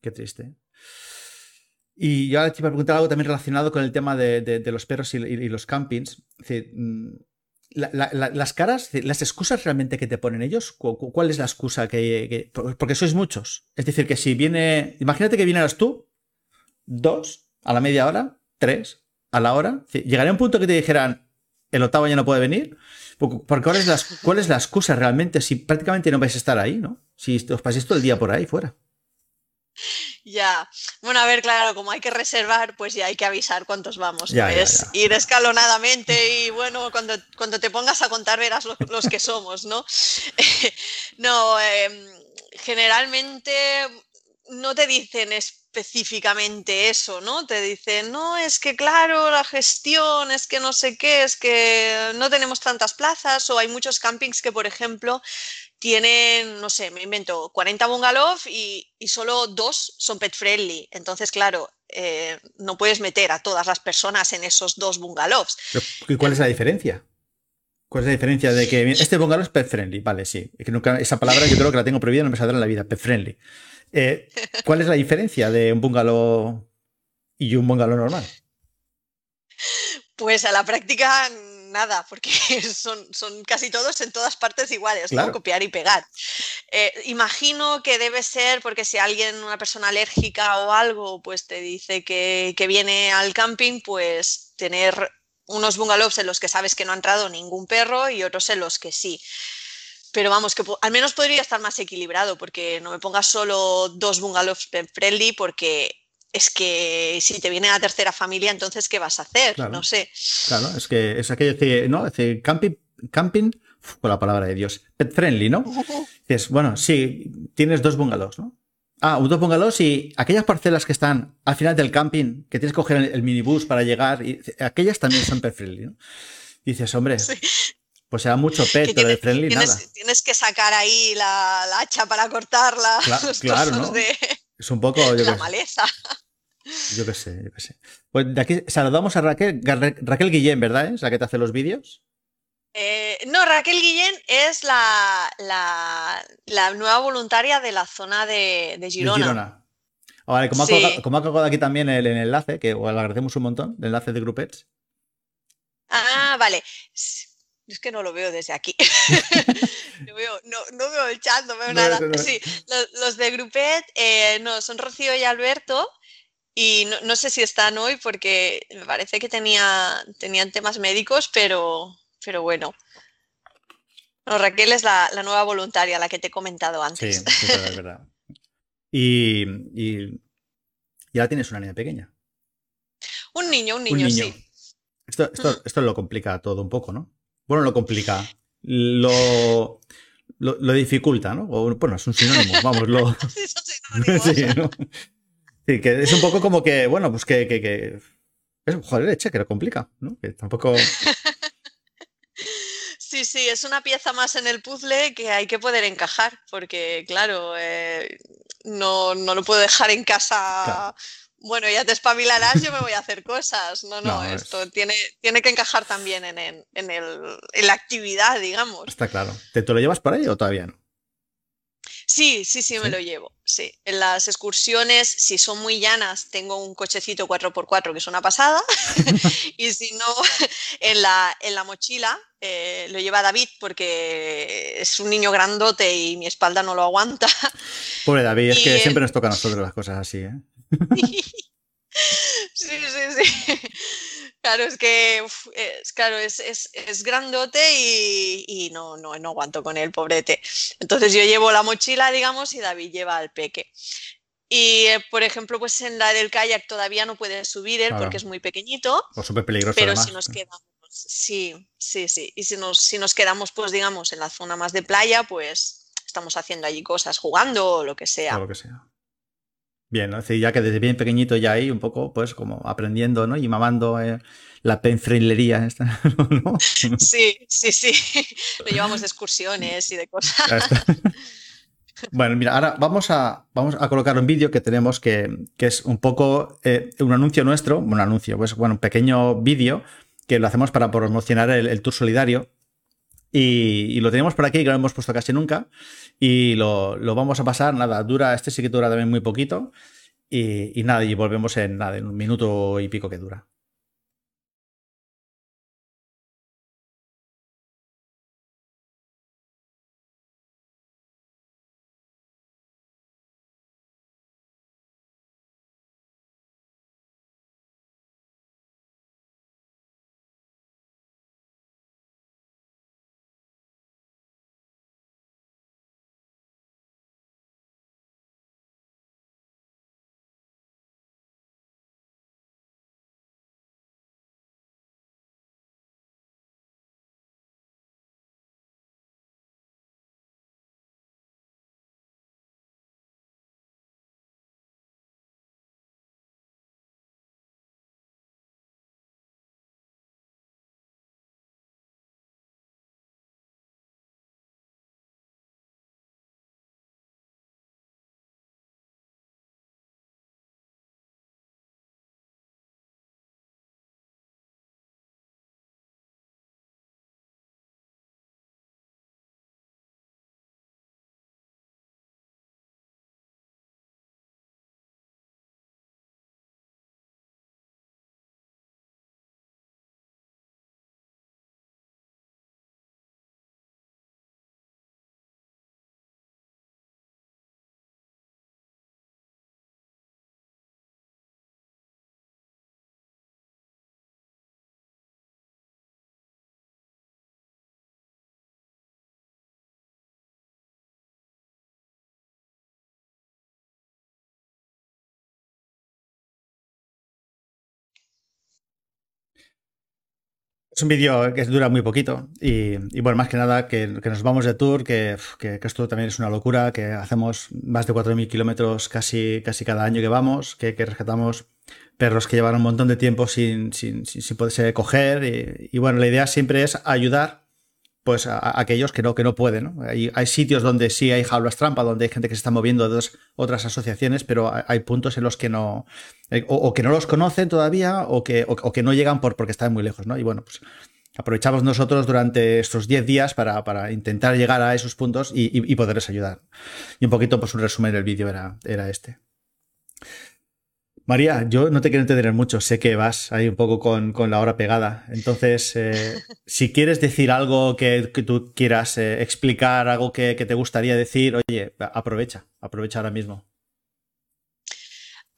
Qué triste. Y yo ahora te iba a preguntar algo también relacionado con el tema de, los perros y, los campings. Mm, las caras, las excusas realmente que te ponen ellos, ¿cuál es la excusa que, Porque sois muchos. Es decir, que si viene. Imagínate que vinieras tú, dos, a la media hora, tres, a la hora. Llegaría un punto que te dijeran, el octavo ya no puede venir. Porque ¿cuál es, la, ¿cuál es la excusa realmente si prácticamente no vais a estar ahí, ¿no? Si os paséis todo el día por ahí fuera. Ya, bueno, a ver, claro, como hay que reservar, pues ya hay que avisar cuántos vamos. es ir escalonadamente y bueno, cuando, cuando te pongas a contar verás los, que somos, ¿no? no, em, generalmente no te dicen específicamente eso, ¿no? Te dicen, no, es que claro, la gestión, es que no sé qué, es que no tenemos tantas plazas o hay muchos campings que, por ejemplo, tienen, no sé, me invento, 40 bungalows y, solo dos son pet friendly. Entonces, claro, eh, no puedes meter a todas las personas en esos dos bungalows. ¿Y cuál es la diferencia? ¿Cuál es la diferencia de que este bungalow es pet friendly? Vale, sí. que nunca, esa palabra yo creo que la tengo prohibida, no me saldrá en la vida, pet friendly. Eh, ¿Cuál es la diferencia de un bungalow y un bungalow normal? Pues a la práctica nada, porque son, son casi todos en todas partes iguales, ¿no? Copiar y pegar. Eh, imagino que debe ser porque si alguien, una persona alérgica o algo, pues te dice que, viene al camping, pues tener unos bungalows en los que sabes que no ha entrado ningún perro y otros en los que sí. Pero vamos, que al menos podría estar más equilibrado, porque no me pongas solo dos bungalows friendly, porque es que si te viene la tercera familia, entonces, ¿qué vas a hacer? no sé. Claro, es que es aquello que, ¿no? Es camping, camping, con la palabra de Dios, pet friendly, ¿no? Dices, bueno, sí, tienes dos bungalows, ¿no? Ah, dos bungalows y aquellas parcelas que están al final del camping, que tienes que coger el, minibús para llegar, y aquellas también son pet friendly, ¿no? dices, hombre, pues sea mucho pet, pero de friendly tienes, nada. Tienes que sacar ahí la, hacha para cortarla. Claro, ¿no? Es un poco. la maleza. Yo qué sé, yo qué sé. Pues de aquí saludamos a Raquel, Raquel Guillén, ¿verdad? ¿Es la que te hace los vídeos? Eh, no, Raquel Guillén es la, la, nueva voluntaria de la zona de, Girona. De Girona. Ah, vale, como, ha colgado, aquí también el, enlace, que le agradecemos un montón, el enlace de Groupets. Ah, vale. Es que no lo veo desde aquí. no, veo, no, veo el chat, no veo nada. Sí, los, de Grupet, eh, no, son Rocío y Alberto. Y no, sé si están hoy porque me parece que tenía, tenían temas médicos, pero, pero bueno. Raquel es la, nueva voluntaria, la que te he comentado antes. Sí, es verdad. Y, y, ahora tienes una niña pequeña. Un niño, un niño, sí. Esto, esto, lo complica todo un poco, ¿no? Bueno, lo complica. Lo, lo, dificulta, ¿no? bueno, es un sinónimo, vamos, lo. sí, ¿no? sí, que es un poco como que, bueno, pues que, que, que... Es, joder, leche, que lo complica, ¿no? Que tampoco. Sí, sí, es una pieza más en el puzzle que hay que poder encajar, porque claro, eh, no, no, lo puedo dejar en casa. Bueno, ya te espabilarás, yo me voy a hacer cosas. No, no, esto tiene, tiene que encajar también en, en, en, la actividad, digamos. Está claro. ¿Te, ¿Te lo llevas por ahí o todavía no? Sí, sí, sí, me lo llevo. Sí. En las excursiones, si son muy llanas, tengo un cochecito 4x4 que es una pasada. y si no, en la, en la mochila eh, lo lleva David porque es un niño grandote y mi espalda no lo aguanta. Pobre David, es que siempre nos toca a nosotros las cosas así, ¿eh? sí, sí, sí. Claro, es que es, claro, es, es, grandote y, no, no, no, aguanto con él, pobrete. Entonces yo llevo la mochila, digamos, y David lleva al peque. Y, eh, por ejemplo, pues en la del kayak todavía no puede subir él porque es muy pequeñito. O súper peligroso. Pero si nos quedamos, sí, sí, sí. Y si nos, si nos quedamos, pues digamos, en la zona más de playa, pues estamos haciendo allí cosas, jugando o lo que sea. O lo que sea. Bien, ¿no? ya que desde bien pequeñito ya ahí un poco, pues como aprendiendo, ¿no? Y mamando eh, la penfrilería esta, ¿no? Sí, sí, sí. Lo llevamos de excursiones y de cosas. Bueno, mira, ahora vamos a, vamos a colocar un vídeo que tenemos que, que, es un poco eh, un anuncio nuestro, un anuncio, pues bueno, un pequeño vídeo que lo hacemos para promocionar el, Tour Solidario. Y, lo tenemos por aquí, que lo hemos puesto casi nunca. Y lo, vamos a pasar, nada, dura, este sí que dura también muy poquito. Y, nada, y volvemos en nada, en un minuto y pico que dura. Es un vídeo que dura muy poquito y, bueno, más que nada que, nos vamos de tour, que, esto también es una locura, que hacemos más de 4.000 kilómetros casi, casi cada año que vamos, que, rescatamos perros que llevan un montón de tiempo sin, sin, sin, poderse coger y, bueno, la idea siempre es ayudar pues a, aquellos que no, que no pueden. Hay, hay, sitios donde sí hay jaulas trampa, donde hay gente que se está moviendo de otras asociaciones, pero hay, puntos en los que no, eh, o, que no los conocen todavía, o que, o, que no llegan por, porque están muy lejos, ¿no? Y bueno, pues aprovechamos nosotros durante estos 10 días para, para, intentar llegar a esos puntos y, y, poderles ayudar. Y un poquito, pues un resumen del vídeo era, era este. María, yo no te quiero entender mucho, sé que vas ahí un poco con, la hora pegada. Entonces, eh, si quieres decir algo que, tú quieras eh, explicar, algo que, te gustaría decir, oye, aprovecha, aprovecha ahora mismo.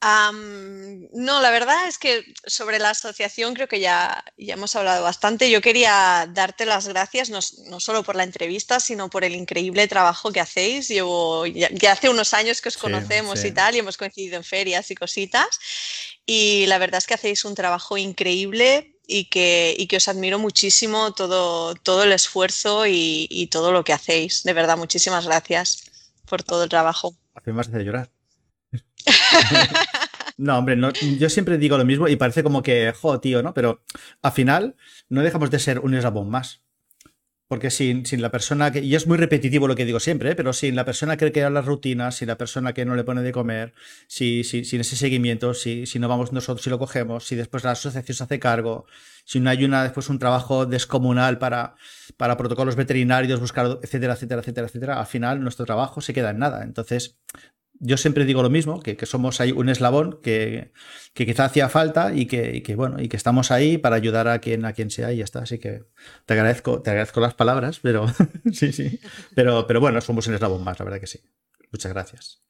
No, la verdad es que sobre la asociación creo que ya, ya hemos hablado bastante. Yo quería darte las gracias no, solo por la entrevista, sino por el increíble trabajo que hacéis. Llevo ya, hace unos años que os conocemos y tal, y hemos coincidido en ferias y cositas. Y la verdad es que hacéis un trabajo increíble y que, y que os admiro muchísimo todo, todo el esfuerzo y, y, todo lo que hacéis. De verdad, muchísimas gracias por todo el trabajo. Hace más de llorar. No, hombre, no, yo siempre digo lo mismo y parece como que, jo, tío, ¿no? Pero al final no dejamos de ser un eslabón más. Porque sin, sin la persona que. Y es muy repetitivo lo que digo siempre, ¿eh? pero sin la persona que crea las rutinas, sin la persona que no le pone de comer, si, si, sin ese seguimiento, si, si no vamos nosotros y lo cogemos, si después la asociación se hace cargo, si no hay una, después un trabajo descomunal para, para protocolos veterinarios, buscar, etcétera, etcétera, etcétera, etcétera, al final nuestro trabajo se queda en nada. Entonces, yo siempre digo lo mismo, que, somos ahí un eslabón que, que quizá hacía falta y que, que, bueno, y que estamos ahí para ayudar a quien, a quien sea y ya está. Así que te agradezco, te agradezco las palabras, pero sí, sí. Pero, pero bueno, somos un eslabón más, la verdad que sí. Muchas gracias.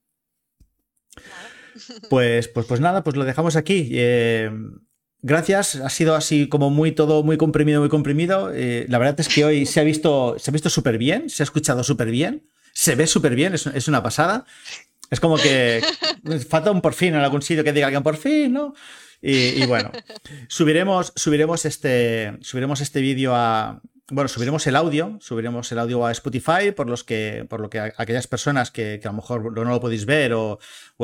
Pues, pues, pues nada, pues lo dejamos aquí. Eh, gracias, ha sido así como muy todo muy comprimido, muy comprimido. Eh, la verdad es que hoy se ha visto, se ha visto súper bien, se ha escuchado súper bien, se ve súper bien, es, es, una pasada. Es como que falta un por fin en algún sitio que diga alguien por fin, ¿no? Y, bueno, subiremos, subiremos este, subiremos este vídeo a, bueno, subiremos el audio, subiremos el audio a Spotify, por los que, por lo que aquellas personas que, a lo mejor no lo podéis ver o,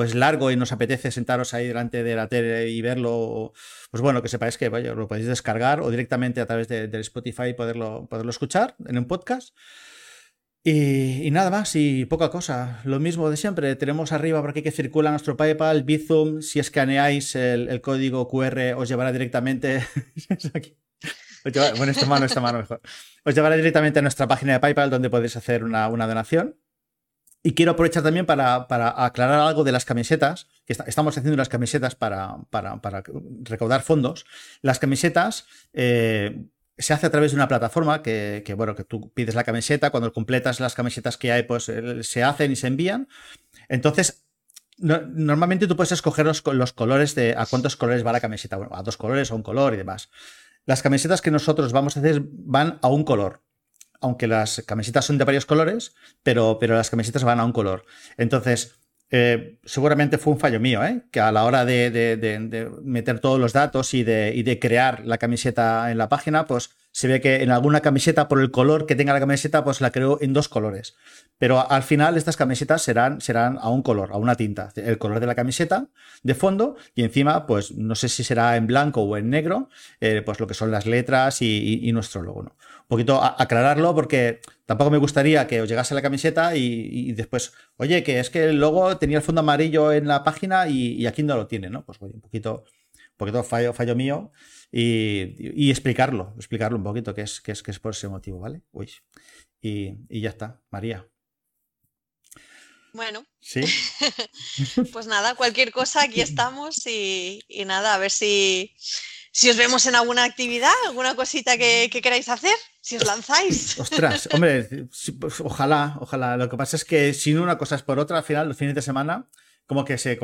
es largo y nos apetece sentaros ahí delante de la tele y verlo, pues bueno, que sepáis que vaya, lo podéis descargar o directamente a través del de Spotify poderlo, poderlo escuchar en un podcast. Y, nada más, y poca cosa. Lo mismo de siempre. Tenemos arriba por aquí que circula nuestro PayPal, Bizum. Si escaneáis el, código QR, os llevará directamente. bueno, esta mano, esta mano mejor. Os llevará directamente a nuestra página de PayPal donde podéis hacer una, donación. Y quiero aprovechar también para, aclarar algo de las camisetas, estamos haciendo las camisetas para, para, recaudar fondos. Las camisetas, eh, se hace a través de una plataforma que, bueno, que tú pides la camiseta, cuando completas las camisetas que hay, pues eh, se hacen y se envían. Entonces, normalmente tú puedes escoger los, colores de a cuántos colores va la camiseta, bueno, a dos colores o un color y demás. Las camisetas que nosotros vamos a hacer van a un color. Aunque las camisetas son de varios colores, pero, pero las camisetas van a un color. Entonces, eh, seguramente fue un fallo mío, ¿eh? que a la hora de, meter todos los datos y, y de, crear la camiseta en la página, pues se ve que en alguna camiseta, por el color que tenga la camiseta, pues la creo en dos colores. Pero al final estas camisetas serán, serán a un color, a una tinta. El color de la camiseta de fondo y encima, pues no sé si será en blanco o en negro, eh, pues lo que son las letras y, nuestro logo. ¿no? Poquito aclararlo porque tampoco me gustaría que os llegase la camiseta y, después, oye, que es que el logo tenía el fondo amarillo en la página y, aquí no lo tiene, ¿no? Pues un poquito, un poquito fallo, fallo mío y, explicarlo, explicarlo un poquito, que es, que es, que es por ese motivo, ¿vale? Uy. Y, ya está, María. Bueno. Sí. pues nada, cualquier cosa, aquí estamos y, nada, a ver si, si os vemos en alguna actividad, alguna cosita que, queráis hacer, si os lanzáis. Ostras, hombre, pues, ojalá, ojalá. Lo que pasa es que si una cosa es por otra, al final, los fines de semana, como que se,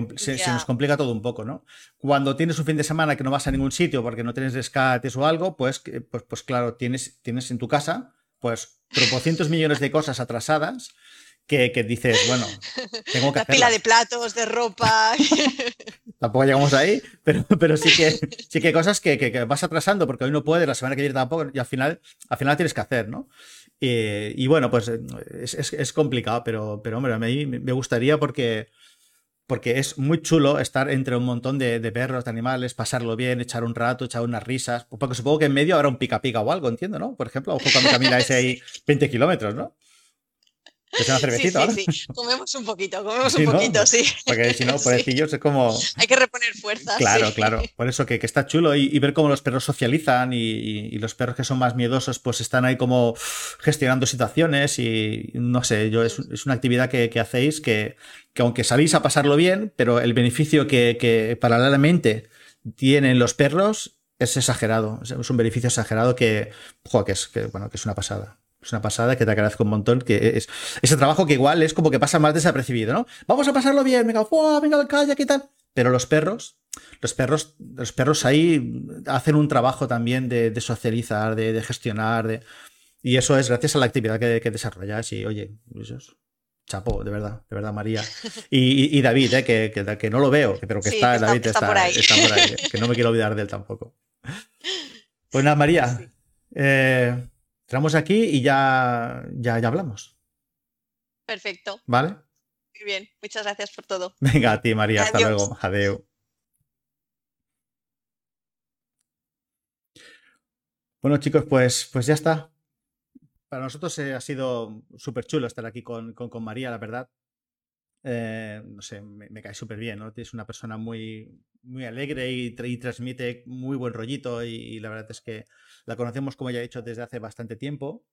nos complica todo un poco, ¿no? Cuando tienes un fin de semana que no vas a ningún sitio porque no tienes rescates o algo, pues, pues, pues claro, tienes, tienes en tu casa pues tropocientos millones de cosas atrasadas que, dices, bueno, tengo que La pila de platos, de ropa. tampoco llegamos ahí, pero, pero sí que sí que hay cosas que, vas atrasando porque hoy no puedes, la semana que viene tampoco, y al final, al final tienes que hacer, ¿no? Y, bueno, pues es, complicado, pero, pero hombre, a mí me gustaría porque porque es muy chulo estar entre un montón de, perros, de animales, pasarlo bien, echar un rato, echar unas risas. Porque supongo que en medio habrá un pica pica o algo, entiendo, ¿no? Por ejemplo, ojo cuando camináis ahí 20 kilómetros, ¿no? ¿Es una cervecita sí, sí, sí, comemos un poquito, comemos un poquito, sí. Porque si no, pobrecillos es como... Hay que reponer fuerzas. Claro, claro. Por eso que, está chulo y, ver cómo los perros socializan y, los perros que son más miedosos pues están ahí como gestionando situaciones y no sé, yo es, una actividad que, hacéis que, aunque sabéis a pasarlo bien, pero el beneficio que, paralelamente tienen los perros es exagerado. Es un beneficio exagerado que, que, es, que, bueno, que es una pasada. Es una pasada que te agradezco un montón. Que es ese trabajo que igual es como que pasa más desapercibido, ¿no? Vamos a pasarlo bien, venga, venga, calla, ¿qué tal? Pero los perros, los perros, los perros ahí hacen un trabajo también de, socializar, de, gestionar, de, y eso es gracias a la actividad que, que desarrollas. Y oye, eso es, chapo, de verdad, de verdad, María. Y, y, David, eh, que, que, no lo veo, pero que está, David está, por ahí. Está por ahí que no me quiero olvidar de él tampoco. Pues nada, María, eh, entramos aquí y ya, ya, ya hablamos. Perfecto. ¿Vale? Muy bien, muchas gracias por todo. Venga, a ti, María, hasta luego. Adiós. Bueno, chicos, pues, pues ya está. Para nosotros eh, ha sido súper chulo estar aquí con, María, la verdad. Eh, no sé, me, cae súper bien, ¿no? Es una persona muy, muy alegre y, transmite muy buen rollito y, la verdad es que la conocemos, como ya he dicho, desde hace bastante tiempo.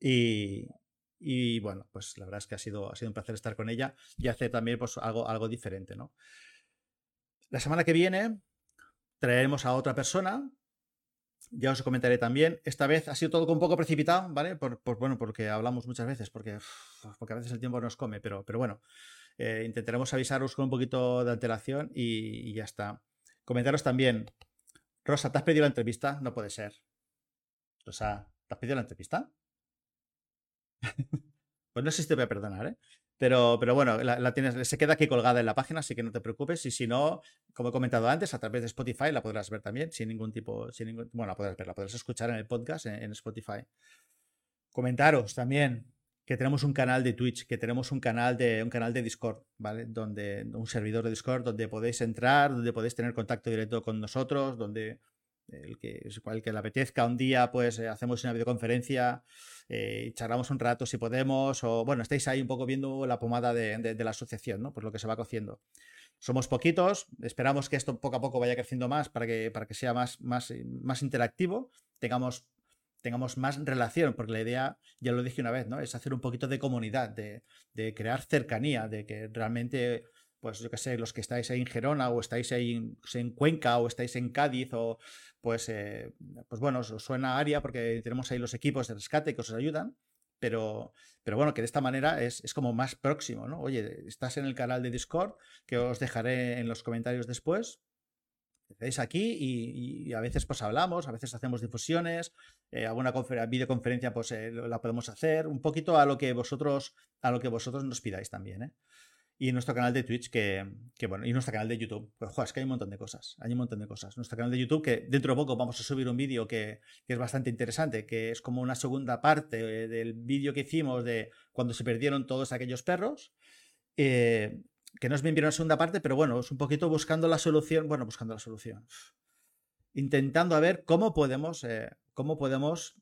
Y, bueno, pues la verdad es que ha sido, ha sido un placer estar con ella y hacer también pues, algo, algo diferente, ¿no? La semana que viene traeremos a otra persona ya os comentaré también. Esta vez ha sido todo un poco precipitado, ¿vale? Por, bueno, porque hablamos muchas veces, porque, porque a veces el tiempo nos come, pero, pero bueno, eh, intentaremos avisaros con un poquito de antelación y, ya está. Comentaros también, Rosa, ¿te has pedido la entrevista? No puede ser. Rosa, ¿te has pedido la entrevista? pues no sé si te voy a perdonar, ¿eh? Pero, pero bueno, la, tienes, se queda aquí colgada en la página, así que no te preocupes. Y si no, como he comentado antes, a través de Spotify la podrás ver también, sin ningún tipo, sin ningún, bueno, la podrás ver, la podrás escuchar en el podcast en, Spotify. Comentaros también que tenemos un canal de Twitch, que tenemos un canal de un canal de Discord, ¿vale? Donde un servidor de Discord donde podéis entrar, donde podéis tener contacto directo con nosotros, donde el que, el que le apetezca un día, pues eh, hacemos una videoconferencia, eh, charlamos un rato si podemos, o bueno, estáis ahí un poco viendo la pomada de, la asociación, ¿no? Pues lo que se va cociendo. Somos poquitos, esperamos que esto poco a poco vaya creciendo más para que, para que sea más, más, más interactivo, tengamos, tengamos más relación, porque la idea, ya lo dije una vez, ¿no? Es hacer un poquito de comunidad, de, crear cercanía, de que realmente pues yo qué sé, los que estáis ahí en Gerona o estáis ahí en, Cuenca o estáis en Cádiz o pues, eh, pues bueno, os suena área porque tenemos ahí los equipos de rescate que os ayudan, pero, pero bueno, que de esta manera es, como más próximo, ¿no? Oye, estás en el canal de Discord que os dejaré en los comentarios después. Estáis aquí y, a veces pues hablamos, a veces hacemos difusiones, eh, alguna videoconferencia pues eh, la podemos hacer, un poquito a lo que vosotros, a lo que vosotros nos pidáis también, ¿eh? y nuestro canal de Twitch, que, bueno, y nuestro canal de YouTube. Pues, joder, es que hay un montón de cosas, hay un montón de cosas. Nuestro canal de YouTube, que dentro de poco vamos a subir un vídeo que, es bastante interesante, que es como una segunda parte del vídeo que hicimos de cuando se perdieron todos aquellos perros. Eh, que no es bien bien una segunda parte, pero bueno, es un poquito buscando la solución, bueno, buscando la solución. Intentando a ver cómo podemos, eh, cómo podemos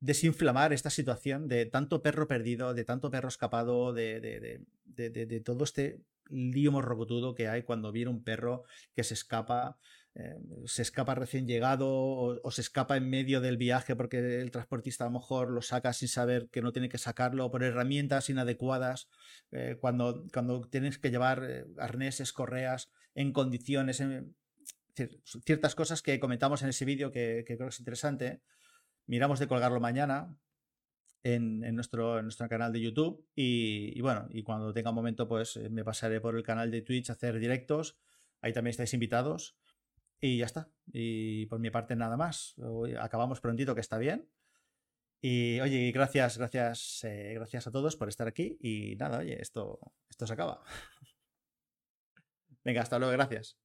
desinflamar esta situación de tanto perro perdido, de tanto perro escapado, de, de, todo este lío morrocotudo que hay cuando viene un perro que se escapa, eh, se escapa recién llegado o, se escapa en medio del viaje porque el transportista a lo mejor lo saca sin saber que no tiene que sacarlo por herramientas inadecuadas, eh, cuando, cuando tienes que llevar eh, arneses, correas en condiciones, ciertas cosas que comentamos en ese vídeo que, creo que es interesante miramos de colgarlo mañana en, nuestro, nuestro, canal de YouTube y, bueno, y cuando tenga un momento pues eh, me pasaré por el canal de Twitch a hacer directos, ahí también estáis invitados y ya está. Y por mi parte nada más, acabamos prontito que está bien. Y oye, gracias, gracias, eh, gracias a todos por estar aquí y nada, oye, esto, esto se acaba. Venga, hasta luego, gracias.